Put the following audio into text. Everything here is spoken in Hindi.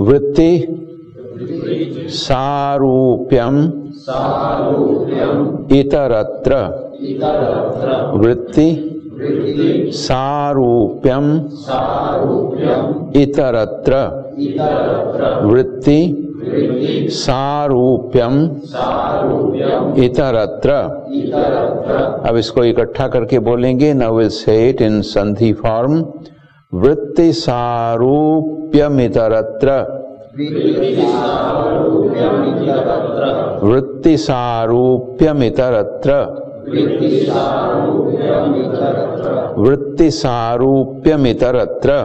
वृत्ति सारूप्यम इतरत्र। वृत्ति सारूप्यम इतरत्र। वृत्ति सारूप्यम इतरत्र। अब इसको इकट्ठा करके बोलेंगे। Now will say it in sandhi form वृत्ति सारूप्यम इतरत्र वृत्ति सारूप्यमितरत्र वृत्ति सारूप्यम इतरत्र